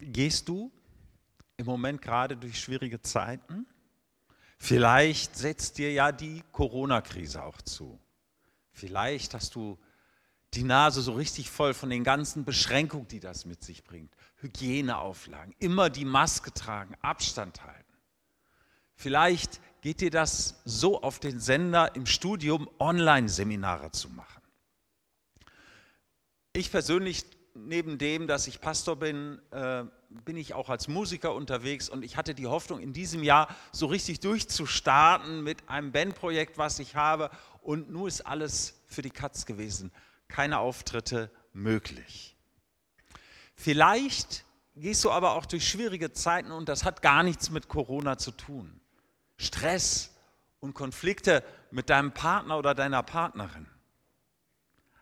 Gehst du im Moment gerade durch schwierige Zeiten? Vielleicht setzt dir ja die Corona-Krise auch zu. Vielleicht hast du die Nase so richtig voll von den ganzen Beschränkungen, die das mit sich bringt. Hygieneauflagen, immer die Maske tragen, Abstand halten. Vielleicht geht dir das so auf den Sender im Studium, Online-Seminare zu machen. Ich persönlich, neben dem, dass ich Pastor bin, äh, bin ich auch als Musiker unterwegs und ich hatte die Hoffnung, in diesem Jahr so richtig durchzustarten mit einem Bandprojekt, was ich habe. Und nun ist alles für die Katz gewesen. Keine Auftritte möglich. Vielleicht gehst du aber auch durch schwierige Zeiten und das hat gar nichts mit Corona zu tun. Stress und Konflikte mit deinem Partner oder deiner Partnerin.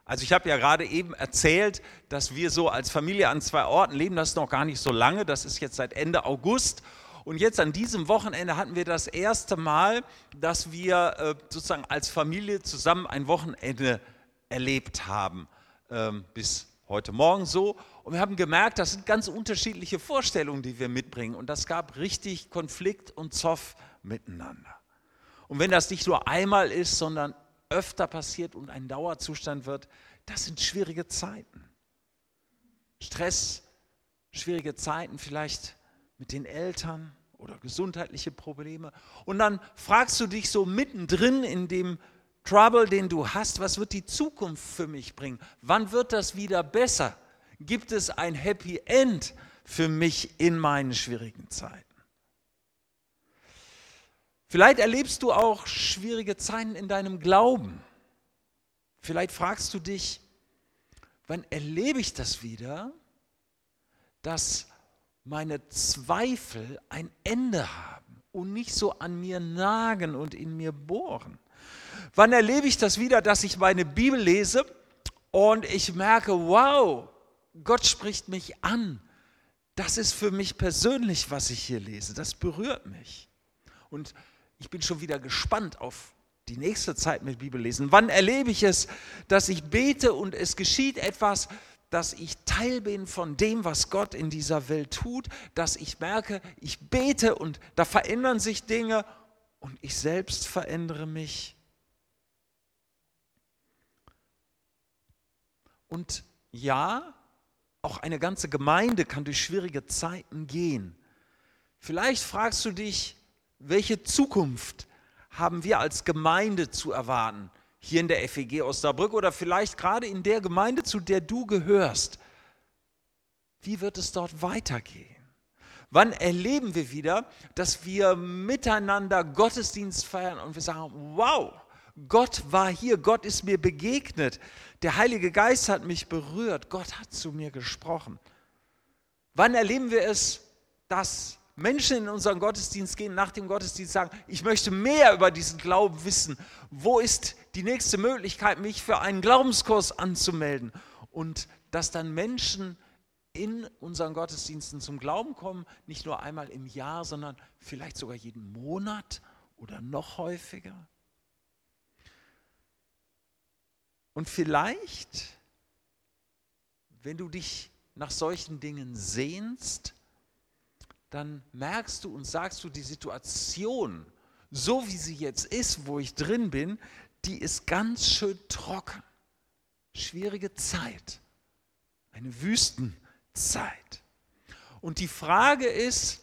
Also ich habe ja gerade eben erzählt, dass wir so als Familie an zwei Orten leben. Das ist noch gar nicht so lange. Das ist jetzt seit Ende August. Und jetzt an diesem Wochenende hatten wir das erste Mal, dass wir äh, sozusagen als Familie zusammen ein Wochenende erlebt haben. Ähm, bis heute Morgen so. Und wir haben gemerkt, das sind ganz unterschiedliche Vorstellungen, die wir mitbringen. Und das gab richtig Konflikt und Zoff miteinander. Und wenn das nicht nur einmal ist, sondern öfter passiert und ein Dauerzustand wird, das sind schwierige Zeiten. Stress, schwierige Zeiten vielleicht mit den Eltern oder gesundheitliche Probleme. Und dann fragst du dich so mittendrin in dem Trouble, den du hast, was wird die Zukunft für mich bringen? Wann wird das wieder besser? Gibt es ein Happy End für mich in meinen schwierigen Zeiten? Vielleicht erlebst du auch schwierige Zeiten in deinem Glauben. Vielleicht fragst du dich, wann erlebe ich das wieder, dass meine Zweifel ein Ende haben und nicht so an mir nagen und in mir bohren? Wann erlebe ich das wieder, dass ich meine Bibel lese und ich merke, wow, Gott spricht mich an. Das ist für mich persönlich, was ich hier lese. Das berührt mich. Und ich bin schon wieder gespannt auf die nächste Zeit mit Bibellesen. Wann erlebe ich es, dass ich bete und es geschieht etwas, dass ich Teil bin von dem, was Gott in dieser Welt tut, dass ich merke, ich bete und da verändern sich Dinge und ich selbst verändere mich. Und ja, auch eine ganze Gemeinde kann durch schwierige Zeiten gehen. Vielleicht fragst du dich, welche Zukunft haben wir als Gemeinde zu erwarten? Hier in der FEG Osnabrück oder vielleicht gerade in der Gemeinde, zu der du gehörst. Wie wird es dort weitergehen? Wann erleben wir wieder, dass wir miteinander Gottesdienst feiern und wir sagen, wow, Gott war hier, Gott ist mir begegnet, der Heilige Geist hat mich berührt, Gott hat zu mir gesprochen. Wann erleben wir es, dass Menschen in unseren Gottesdienst gehen, nach dem Gottesdienst sagen, ich möchte mehr über diesen Glauben wissen. Wo ist die nächste Möglichkeit, mich für einen Glaubenskurs anzumelden? Und dass dann Menschen in unseren Gottesdiensten zum Glauben kommen, nicht nur einmal im Jahr, sondern vielleicht sogar jeden Monat oder noch häufiger. Und vielleicht, wenn du dich nach solchen Dingen sehnst, dann merkst du und sagst du, die Situation, so wie sie jetzt ist, wo ich drin bin, die ist ganz schön trocken. Schwierige Zeit. Eine Wüstenzeit. Und die Frage ist,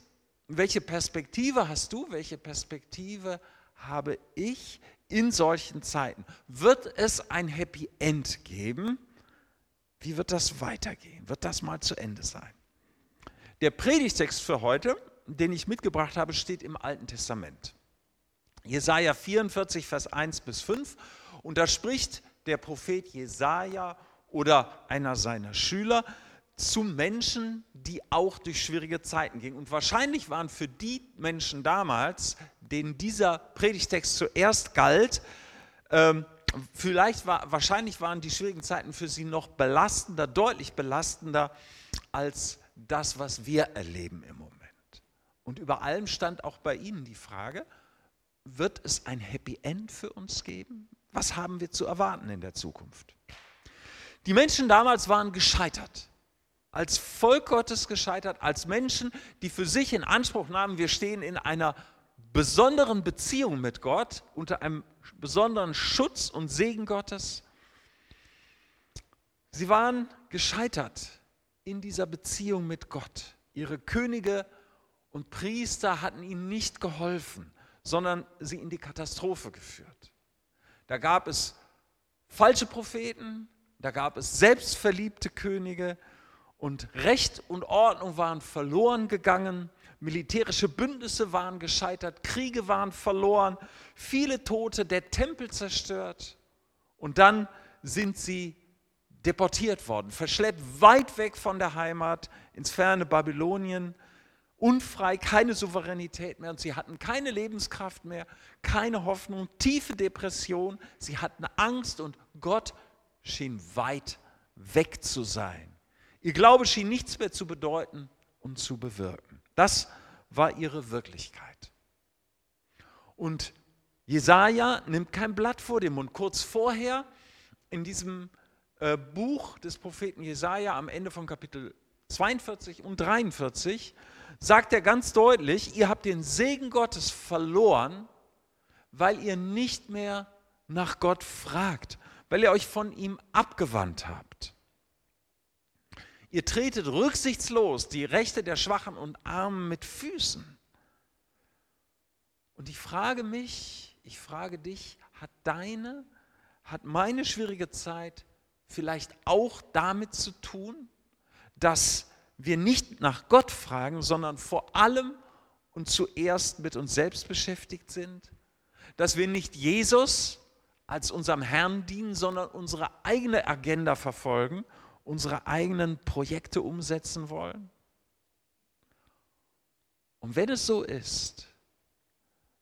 welche Perspektive hast du, welche Perspektive habe ich in solchen Zeiten? Wird es ein Happy End geben? Wie wird das weitergehen? Wird das mal zu Ende sein? Der Predigtext für heute, den ich mitgebracht habe, steht im Alten Testament. Jesaja 44, Vers 1 bis 5. Und da spricht der Prophet Jesaja oder einer seiner Schüler zu Menschen, die auch durch schwierige Zeiten gingen. Und wahrscheinlich waren für die Menschen damals, denen dieser Predigtext zuerst galt, ähm, vielleicht war, wahrscheinlich waren die schwierigen Zeiten für sie noch belastender, deutlich belastender als das, was wir erleben im Moment. Und über allem stand auch bei Ihnen die Frage, wird es ein Happy End für uns geben? Was haben wir zu erwarten in der Zukunft? Die Menschen damals waren gescheitert als Volk Gottes gescheitert, als Menschen, die für sich in Anspruch nahmen, wir stehen in einer besonderen Beziehung mit Gott, unter einem besonderen Schutz und Segen Gottes. Sie waren gescheitert in dieser Beziehung mit Gott. Ihre Könige und Priester hatten ihnen nicht geholfen, sondern sie in die Katastrophe geführt. Da gab es falsche Propheten, da gab es selbstverliebte Könige und Recht und Ordnung waren verloren gegangen, militärische Bündnisse waren gescheitert, Kriege waren verloren, viele Tote, der Tempel zerstört und dann sind sie deportiert worden, verschleppt weit weg von der Heimat ins ferne Babylonien, unfrei, keine Souveränität mehr und sie hatten keine Lebenskraft mehr, keine Hoffnung, tiefe Depression, sie hatten Angst und Gott schien weit weg zu sein. Ihr Glaube schien nichts mehr zu bedeuten und zu bewirken. Das war ihre Wirklichkeit. Und Jesaja nimmt kein Blatt vor dem Mund. Kurz vorher in diesem äh, Buch des Propheten Jesaja am Ende von Kapitel 42 und 43 sagt er ganz deutlich: Ihr habt den Segen Gottes verloren, weil ihr nicht mehr nach Gott fragt, weil ihr euch von ihm abgewandt habt. Ihr tretet rücksichtslos die Rechte der Schwachen und Armen mit Füßen. Und ich frage mich, ich frage dich, hat deine, hat meine schwierige Zeit vielleicht auch damit zu tun, dass wir nicht nach Gott fragen, sondern vor allem und zuerst mit uns selbst beschäftigt sind? Dass wir nicht Jesus als unserem Herrn dienen, sondern unsere eigene Agenda verfolgen, unsere eigenen Projekte umsetzen wollen? Und wenn es so ist,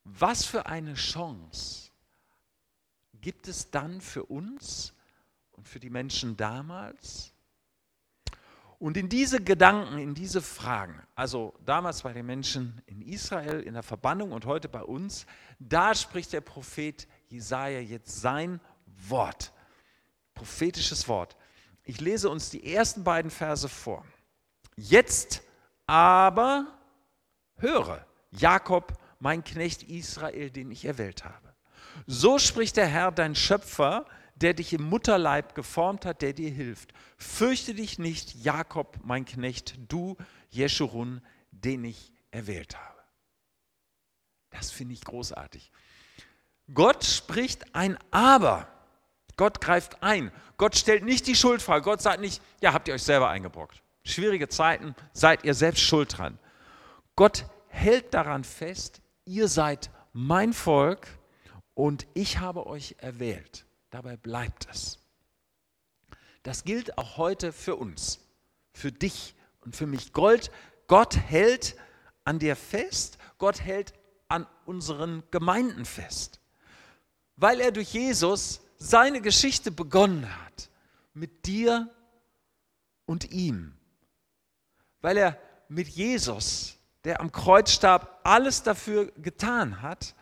was für eine Chance gibt es dann für uns und für die Menschen damals? Und in diese Gedanken, in diese Fragen, also damals bei den Menschen in Israel, in der Verbannung und heute bei uns, da spricht der Prophet Jesaja jetzt sein Wort, prophetisches Wort. Ich lese uns die ersten beiden Verse vor. Jetzt aber höre, Jakob, mein Knecht Israel, den ich erwählt habe. So spricht der Herr, dein Schöpfer, der dich im Mutterleib geformt hat, der dir hilft. Fürchte dich nicht, Jakob, mein Knecht, du, Jeschurun, den ich erwählt habe. Das finde ich großartig. Gott spricht ein Aber. Gott greift ein. Gott stellt nicht die Schuldfrage. Gott sagt nicht, ja, habt ihr euch selber eingebrockt. Schwierige Zeiten, seid ihr selbst schuld dran. Gott hält daran fest, ihr seid mein Volk und ich habe euch erwählt. Dabei bleibt es. Das gilt auch heute für uns, für dich und für mich. Gold, Gott hält an dir fest, Gott hält an unseren Gemeinden fest, weil er durch Jesus seine Geschichte begonnen hat mit dir und ihm, weil er mit Jesus, der am Kreuz starb, alles dafür getan hat,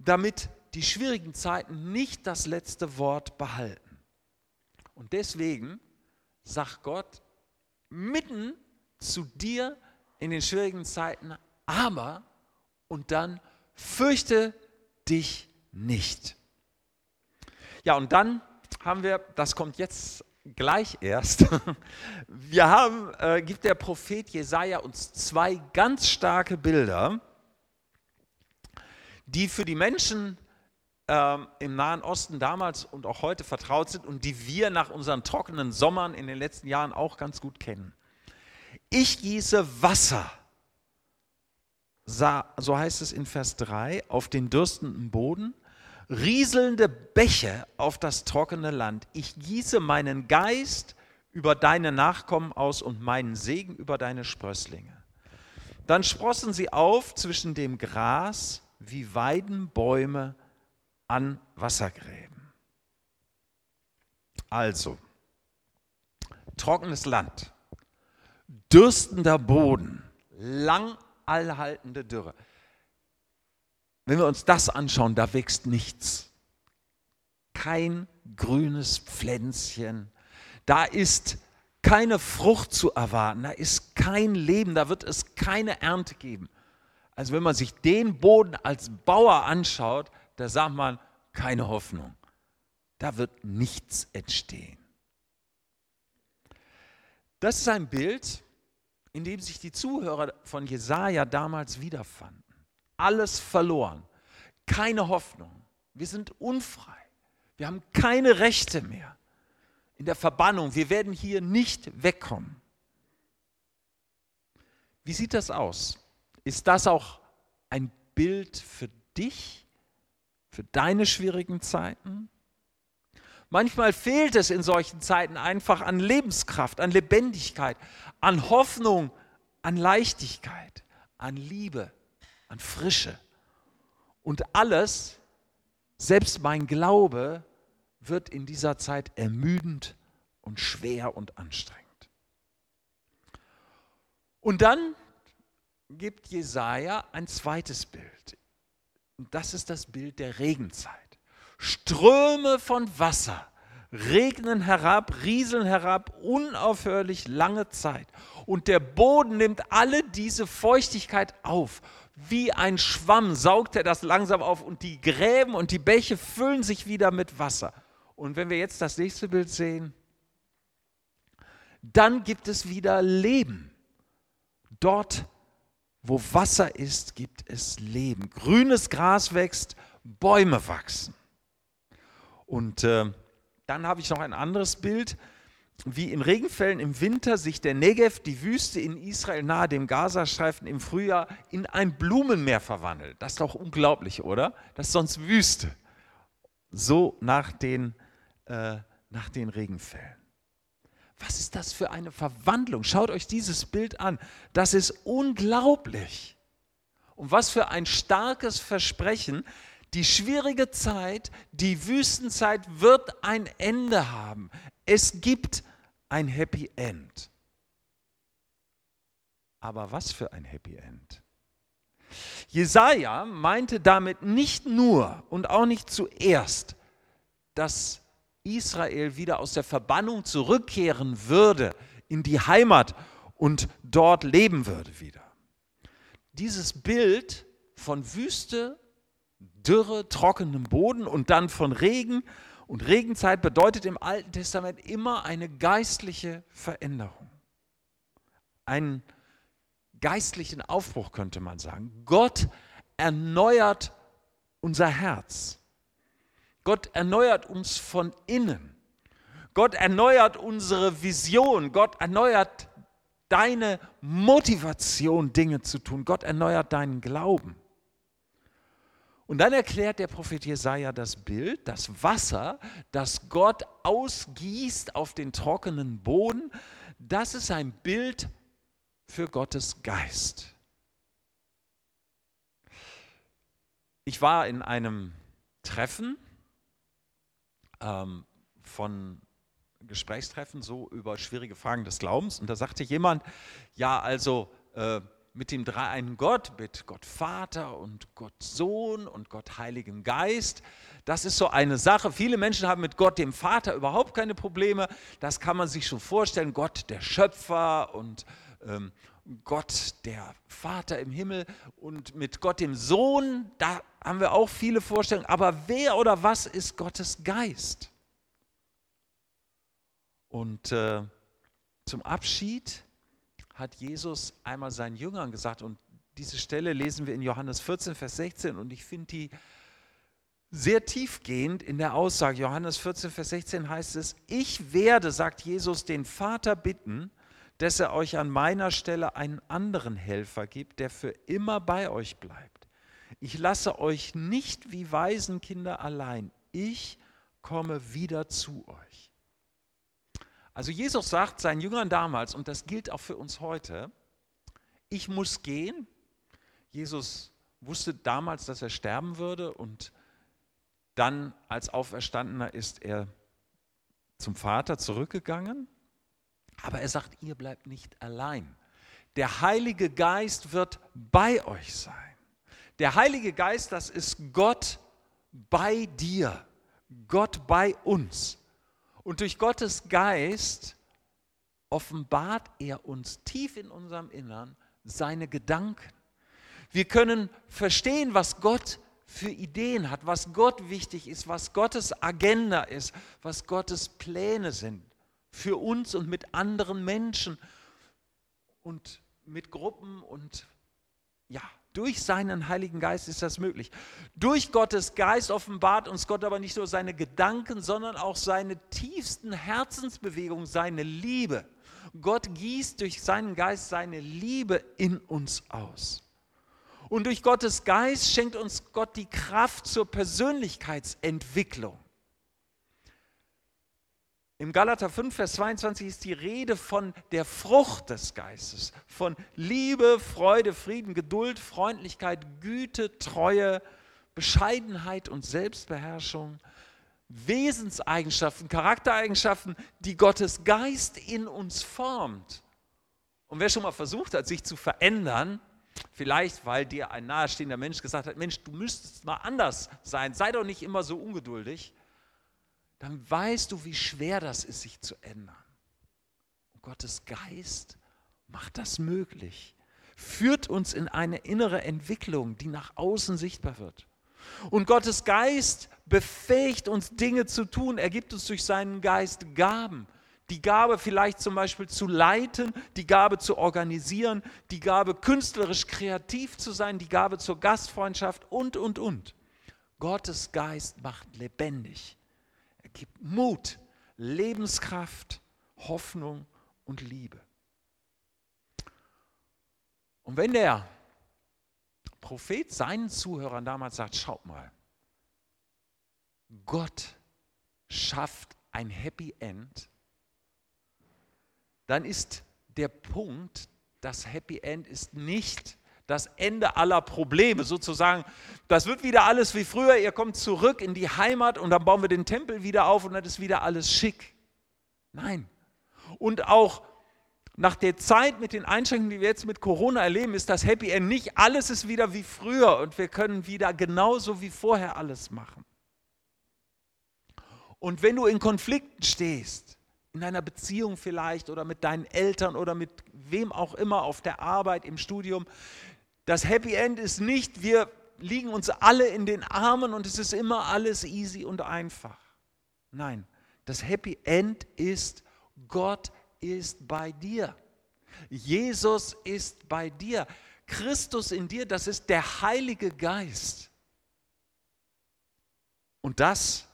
damit die schwierigen Zeiten nicht das letzte Wort behalten. Und deswegen sagt Gott mitten zu dir in den schwierigen Zeiten, aber und dann fürchte dich nicht. Ja, und dann haben wir, das kommt jetzt gleich erst, wir haben, äh, gibt der Prophet Jesaja uns zwei ganz starke Bilder, die für die Menschen ähm, im Nahen Osten damals und auch heute vertraut sind und die wir nach unseren trockenen Sommern in den letzten Jahren auch ganz gut kennen. Ich gieße Wasser, so heißt es in Vers 3, auf den dürstenden Boden rieselnde Bäche auf das trockene Land. Ich gieße meinen Geist über deine Nachkommen aus und meinen Segen über deine Sprösslinge. Dann sprossen sie auf zwischen dem Gras wie Weidenbäume an Wassergräben. Also, trockenes Land, dürstender Boden, lang allhaltende Dürre. Wenn wir uns das anschauen, da wächst nichts. Kein grünes Pflänzchen. Da ist keine Frucht zu erwarten, da ist kein Leben, da wird es keine Ernte geben. Also wenn man sich den Boden als Bauer anschaut, da sagt man, keine Hoffnung. Da wird nichts entstehen. Das ist ein Bild, in dem sich die Zuhörer von Jesaja damals wiederfanden. Alles verloren, keine Hoffnung. Wir sind unfrei. Wir haben keine Rechte mehr in der Verbannung. Wir werden hier nicht wegkommen. Wie sieht das aus? Ist das auch ein Bild für dich, für deine schwierigen Zeiten? Manchmal fehlt es in solchen Zeiten einfach an Lebenskraft, an Lebendigkeit, an Hoffnung, an Leichtigkeit, an Liebe, an Frische. Und alles, selbst mein Glaube, wird in dieser Zeit ermüdend und schwer und anstrengend. Und dann gibt Jesaja ein zweites Bild. Und das ist das Bild der Regenzeit. Ströme von Wasser regnen herab, rieseln herab, unaufhörlich lange Zeit. Und der Boden nimmt alle diese Feuchtigkeit auf. Wie ein Schwamm saugt er das langsam auf und die Gräben und die Bäche füllen sich wieder mit Wasser. Und wenn wir jetzt das nächste Bild sehen, dann gibt es wieder Leben. Dort, wo Wasser ist, gibt es Leben. Grünes Gras wächst, Bäume wachsen. Und äh, dann habe ich noch ein anderes Bild, wie in Regenfällen im Winter sich der Negev, die Wüste in Israel nahe dem Gazastreifen im Frühjahr, in ein Blumenmeer verwandelt. Das ist doch unglaublich, oder? Das ist sonst Wüste. So nach den, äh, nach den Regenfällen. Was ist das für eine Verwandlung? Schaut euch dieses Bild an. Das ist unglaublich. Und was für ein starkes Versprechen, die schwierige Zeit, die Wüstenzeit wird ein Ende haben. Es gibt ein Happy End. Aber was für ein Happy End? Jesaja meinte damit nicht nur und auch nicht zuerst, dass Israel wieder aus der Verbannung zurückkehren würde in die Heimat und dort leben würde wieder. Dieses Bild von Wüste Dürre, trockenem Boden und dann von Regen. Und Regenzeit bedeutet im Alten Testament immer eine geistliche Veränderung. Einen geistlichen Aufbruch könnte man sagen. Gott erneuert unser Herz. Gott erneuert uns von innen. Gott erneuert unsere Vision. Gott erneuert deine Motivation, Dinge zu tun. Gott erneuert deinen Glauben. Und dann erklärt der Prophet Jesaja das Bild, das Wasser, das Gott ausgießt auf den trockenen Boden, das ist ein Bild für Gottes Geist. Ich war in einem Treffen ähm, von Gesprächstreffen so über schwierige Fragen des Glaubens und da sagte jemand, ja, also äh, mit dem dreieinen Gott, mit Gott Vater und Gott Sohn und Gott Heiligem Geist. Das ist so eine Sache. Viele Menschen haben mit Gott dem Vater überhaupt keine Probleme. Das kann man sich schon vorstellen. Gott der Schöpfer und ähm, Gott der Vater im Himmel und mit Gott dem Sohn, da haben wir auch viele Vorstellungen. Aber wer oder was ist Gottes Geist? Und äh, zum Abschied hat Jesus einmal seinen Jüngern gesagt, und diese Stelle lesen wir in Johannes 14, Vers 16, und ich finde die sehr tiefgehend in der Aussage. Johannes 14, Vers 16 heißt es, ich werde, sagt Jesus, den Vater bitten, dass er euch an meiner Stelle einen anderen Helfer gibt, der für immer bei euch bleibt. Ich lasse euch nicht wie Waisenkinder allein. Ich komme wieder zu euch. Also Jesus sagt seinen Jüngern damals, und das gilt auch für uns heute, ich muss gehen. Jesus wusste damals, dass er sterben würde und dann als Auferstandener ist er zum Vater zurückgegangen. Aber er sagt, ihr bleibt nicht allein. Der Heilige Geist wird bei euch sein. Der Heilige Geist, das ist Gott bei dir, Gott bei uns. Und durch Gottes Geist offenbart er uns tief in unserem Innern seine Gedanken. Wir können verstehen, was Gott für Ideen hat, was Gott wichtig ist, was Gottes Agenda ist, was Gottes Pläne sind für uns und mit anderen Menschen und mit Gruppen und ja, durch seinen Heiligen Geist ist das möglich. Durch Gottes Geist offenbart uns Gott aber nicht nur seine Gedanken, sondern auch seine tiefsten Herzensbewegungen, seine Liebe. Gott gießt durch seinen Geist seine Liebe in uns aus. Und durch Gottes Geist schenkt uns Gott die Kraft zur Persönlichkeitsentwicklung. Im Galater 5, Vers 22 ist die Rede von der Frucht des Geistes, von Liebe, Freude, Frieden, Geduld, Freundlichkeit, Güte, Treue, Bescheidenheit und Selbstbeherrschung. Wesenseigenschaften, Charaktereigenschaften, die Gottes Geist in uns formt. Und wer schon mal versucht hat, sich zu verändern, vielleicht weil dir ein nahestehender Mensch gesagt hat, Mensch, du müsstest mal anders sein, sei doch nicht immer so ungeduldig, dann weißt du, wie schwer das ist, sich zu ändern. Und Gottes Geist macht das möglich, führt uns in eine innere Entwicklung, die nach außen sichtbar wird. Und Gottes Geist befähigt uns Dinge zu tun. Er gibt uns durch seinen Geist Gaben. Die Gabe vielleicht zum Beispiel zu leiten, die Gabe zu organisieren, die Gabe künstlerisch kreativ zu sein, die Gabe zur Gastfreundschaft und, und, und. Gottes Geist macht lebendig gibt Mut, Lebenskraft, Hoffnung und Liebe. Und wenn der Prophet seinen Zuhörern damals sagt, schaut mal, Gott schafft ein Happy End, dann ist der Punkt, das Happy End ist nicht das Ende aller Probleme sozusagen. Das wird wieder alles wie früher. Ihr kommt zurück in die Heimat und dann bauen wir den Tempel wieder auf und dann ist wieder alles schick. Nein. Und auch nach der Zeit mit den Einschränkungen, die wir jetzt mit Corona erleben, ist das Happy End nicht alles ist wieder wie früher und wir können wieder genauso wie vorher alles machen. Und wenn du in Konflikten stehst, in einer Beziehung vielleicht oder mit deinen Eltern oder mit wem auch immer auf der Arbeit, im Studium, das Happy End ist nicht, wir liegen uns alle in den Armen und es ist immer alles easy und einfach. Nein, das Happy End ist, Gott ist bei dir. Jesus ist bei dir. Christus in dir, das ist der Heilige Geist. Und das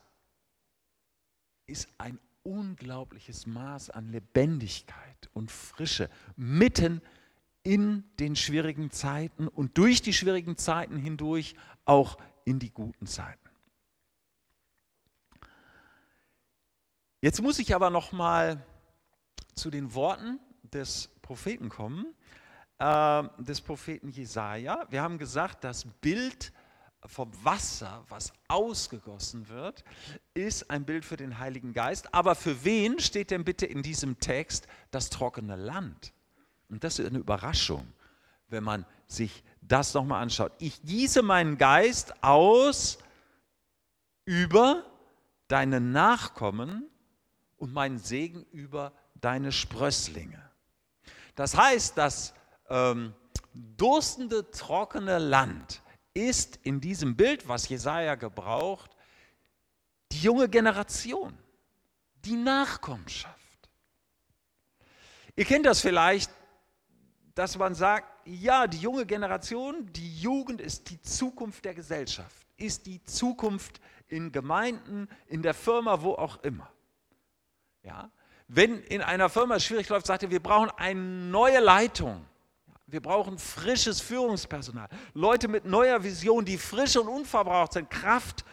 ist ein unglaubliches Maß an Lebendigkeit und Frische mitten in in den schwierigen Zeiten und durch die schwierigen Zeiten hindurch auch in die guten Zeiten. Jetzt muss ich aber noch mal zu den Worten des Propheten kommen, äh, des Propheten Jesaja. Wir haben gesagt, das Bild vom Wasser, was ausgegossen wird, ist ein Bild für den Heiligen Geist. Aber für wen steht denn bitte in diesem Text das trockene Land? Und das ist eine Überraschung, wenn man sich das nochmal anschaut. Ich gieße meinen Geist aus über deine Nachkommen und meinen Segen über deine Sprösslinge. Das heißt, das ähm, durstende, trockene Land ist in diesem Bild, was Jesaja gebraucht, die junge Generation, die Nachkommenschaft. Ihr kennt das vielleicht, dass man sagt, ja, die junge Generation, die Jugend ist die Zukunft der Gesellschaft, ist die Zukunft in Gemeinden, in der Firma, wo auch immer. Ja? Wenn in einer Firma es schwierig läuft, sagt er, wir brauchen eine neue Leitung. Wir brauchen frisches Führungspersonal. Leute mit neuer Vision, die frisch und unverbraucht sind, Kraft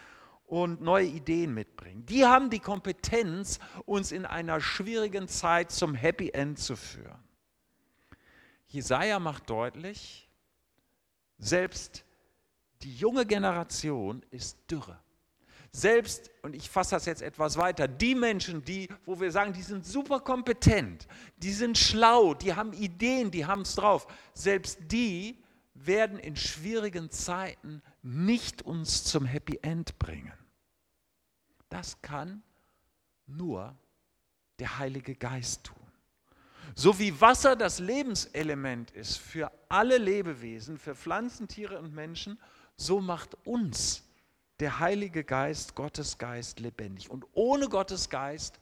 und neue Ideen mitbringen. Die haben die Kompetenz, uns in einer schwierigen Zeit zum Happy End zu führen. Jesaja macht deutlich, selbst die junge Generation ist dürre. Selbst, und ich fasse das jetzt etwas weiter, die Menschen, die, wo wir sagen, die sind super kompetent, die sind schlau, die haben Ideen, die haben es drauf, selbst die werden in schwierigen Zeiten nicht uns zum Happy End bringen. Das kann nur der Heilige Geist tun. So wie Wasser das Lebenselement ist für alle Lebewesen, für Pflanzen, Tiere und Menschen, so macht uns der Heilige Geist, Gottes Geist lebendig. Und ohne Gottes Geist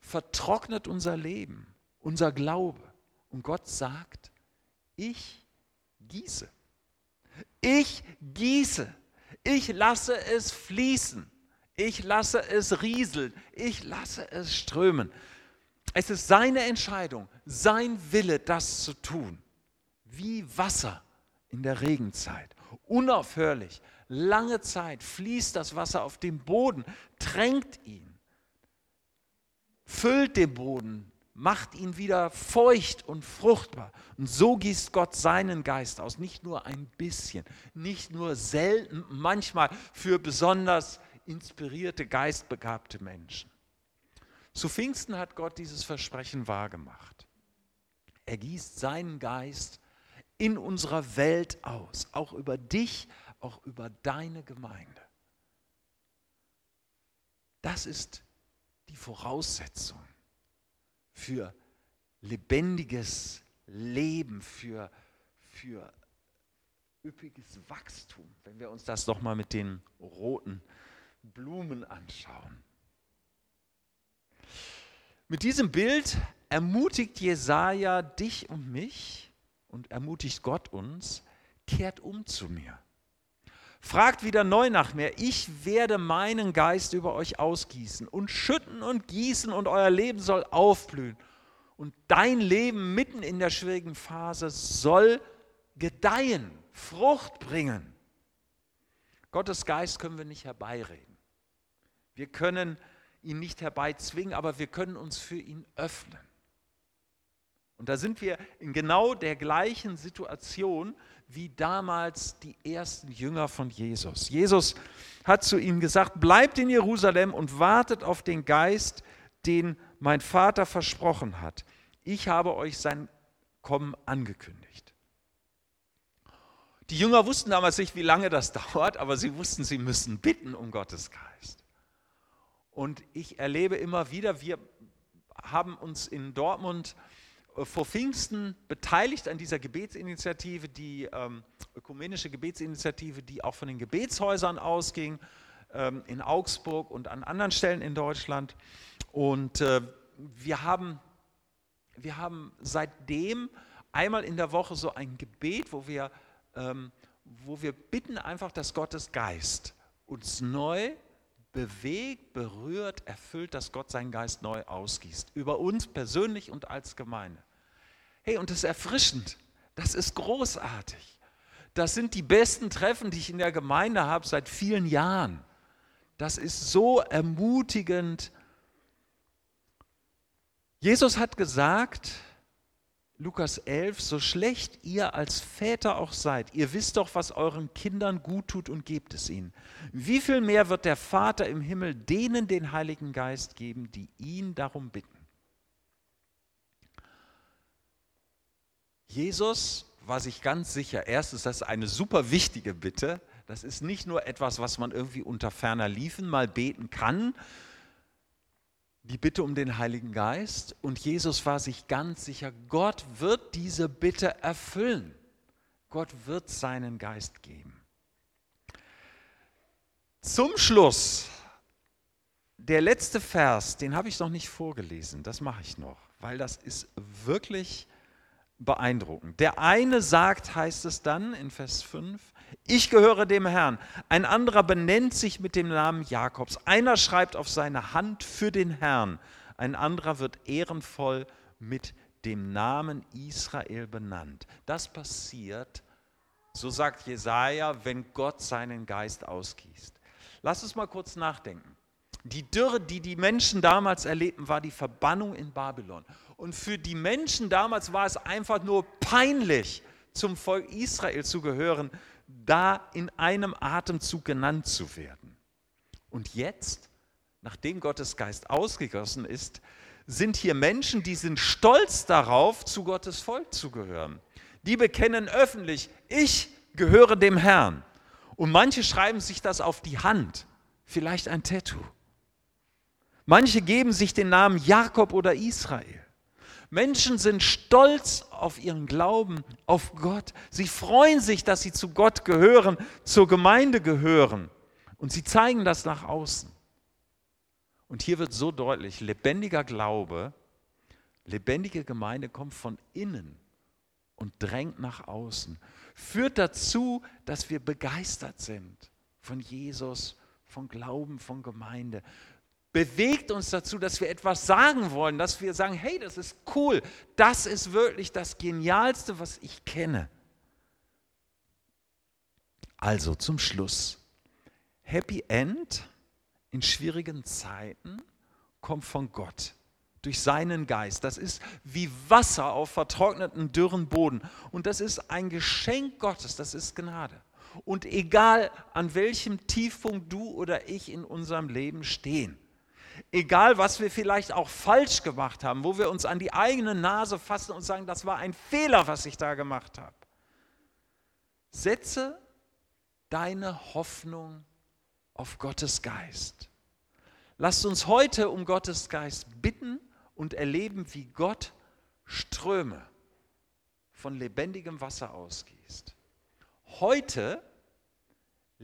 vertrocknet unser Leben, unser Glaube. Und Gott sagt, ich gieße. Ich gieße. Ich lasse es fließen. Ich lasse es rieseln. Ich lasse es strömen. Es ist seine Entscheidung, sein Wille, das zu tun. Wie Wasser in der Regenzeit. Unaufhörlich, lange Zeit fließt das Wasser auf den Boden, tränkt ihn, füllt den Boden, macht ihn wieder feucht und fruchtbar. Und so gießt Gott seinen Geist aus, nicht nur ein bisschen, nicht nur selten, manchmal für besonders inspirierte, geistbegabte Menschen. Zu Pfingsten hat Gott dieses Versprechen wahrgemacht. Er gießt seinen Geist in unserer Welt aus, auch über dich, auch über deine Gemeinde. Das ist die Voraussetzung für lebendiges Leben, für, für üppiges Wachstum, wenn wir uns das doch mal mit den roten Blumen anschauen. Mit diesem Bild ermutigt Jesaja dich und mich und ermutigt Gott uns, kehrt um zu mir. Fragt wieder neu nach mir. Ich werde meinen Geist über euch ausgießen und schütten und gießen und euer Leben soll aufblühen. Und dein Leben mitten in der schwierigen Phase soll gedeihen, Frucht bringen. Gottes Geist können wir nicht herbeireden. Wir können ihn nicht herbeizwingen, aber wir können uns für ihn öffnen. Und da sind wir in genau der gleichen Situation wie damals die ersten Jünger von Jesus. Jesus hat zu ihnen gesagt, bleibt in Jerusalem und wartet auf den Geist, den mein Vater versprochen hat. Ich habe euch sein Kommen angekündigt. Die Jünger wussten damals nicht, wie lange das dauert, aber sie wussten, sie müssen bitten um Gottes Geist. Und ich erlebe immer wieder, wir haben uns in Dortmund äh, vor Pfingsten beteiligt an dieser Gebetsinitiative, die ähm, ökumenische Gebetsinitiative, die auch von den Gebetshäusern ausging, ähm, in Augsburg und an anderen Stellen in Deutschland. Und äh, wir, haben, wir haben seitdem einmal in der Woche so ein Gebet, wo wir, ähm, wo wir bitten einfach, dass Gottes Geist uns neu bewegt, berührt, erfüllt, dass Gott seinen Geist neu ausgießt. Über uns persönlich und als Gemeinde. Hey, und das ist erfrischend. Das ist großartig. Das sind die besten Treffen, die ich in der Gemeinde habe seit vielen Jahren. Das ist so ermutigend. Jesus hat gesagt, Lukas 11, so schlecht ihr als Väter auch seid, ihr wisst doch, was euren Kindern gut tut und gebt es ihnen. Wie viel mehr wird der Vater im Himmel denen den Heiligen Geist geben, die ihn darum bitten? Jesus war sich ganz sicher, erstens, das ist eine super wichtige Bitte, das ist nicht nur etwas, was man irgendwie unter ferner Liefen mal beten kann, die Bitte um den Heiligen Geist und Jesus war sich ganz sicher, Gott wird diese Bitte erfüllen. Gott wird seinen Geist geben. Zum Schluss, der letzte Vers, den habe ich noch nicht vorgelesen, das mache ich noch, weil das ist wirklich beeindruckend. Der eine sagt, heißt es dann in Vers 5, ich gehöre dem Herrn. Ein anderer benennt sich mit dem Namen Jakobs. Einer schreibt auf seine Hand für den Herrn. Ein anderer wird ehrenvoll mit dem Namen Israel benannt. Das passiert, so sagt Jesaja, wenn Gott seinen Geist ausgießt. Lass uns mal kurz nachdenken. Die Dürre, die die Menschen damals erlebten, war die Verbannung in Babylon. Und für die Menschen damals war es einfach nur peinlich, zum Volk Israel zu gehören, da in einem Atemzug genannt zu werden. Und jetzt, nachdem Gottes Geist ausgegossen ist, sind hier Menschen, die sind stolz darauf, zu Gottes Volk zu gehören. Die bekennen öffentlich, ich gehöre dem Herrn. Und manche schreiben sich das auf die Hand, vielleicht ein Tattoo. Manche geben sich den Namen Jakob oder Israel. Menschen sind stolz auf ihren Glauben, auf Gott. Sie freuen sich, dass sie zu Gott gehören, zur Gemeinde gehören. Und sie zeigen das nach außen. Und hier wird so deutlich, lebendiger Glaube, lebendige Gemeinde kommt von innen und drängt nach außen. Führt dazu, dass wir begeistert sind von Jesus, von Glauben, von Gemeinde bewegt uns dazu, dass wir etwas sagen wollen, dass wir sagen, hey, das ist cool, das ist wirklich das Genialste, was ich kenne. Also zum Schluss. Happy End in schwierigen Zeiten kommt von Gott durch seinen Geist. Das ist wie Wasser auf vertrockneten, dürren Boden. Und das ist ein Geschenk Gottes, das ist Gnade. Und egal an welchem Tiefpunkt du oder ich in unserem Leben stehen, Egal, was wir vielleicht auch falsch gemacht haben, wo wir uns an die eigene Nase fassen und sagen, das war ein Fehler, was ich da gemacht habe. Setze deine Hoffnung auf Gottes Geist. Lasst uns heute um Gottes Geist bitten und erleben, wie Gott Ströme von lebendigem Wasser ausgießt. Heute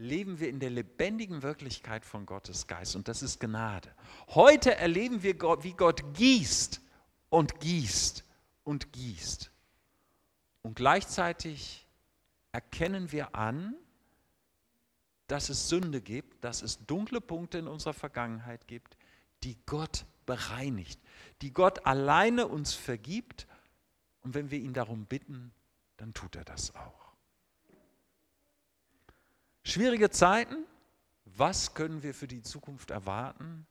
leben wir in der lebendigen Wirklichkeit von Gottes Geist und das ist Gnade. Heute erleben wir, wie Gott gießt und gießt und gießt. Und gleichzeitig erkennen wir an, dass es Sünde gibt, dass es dunkle Punkte in unserer Vergangenheit gibt, die Gott bereinigt, die Gott alleine uns vergibt. Und wenn wir ihn darum bitten, dann tut er das auch. Schwierige Zeiten, was können wir für die Zukunft erwarten?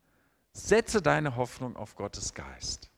Setze deine Hoffnung auf Gottes Geist.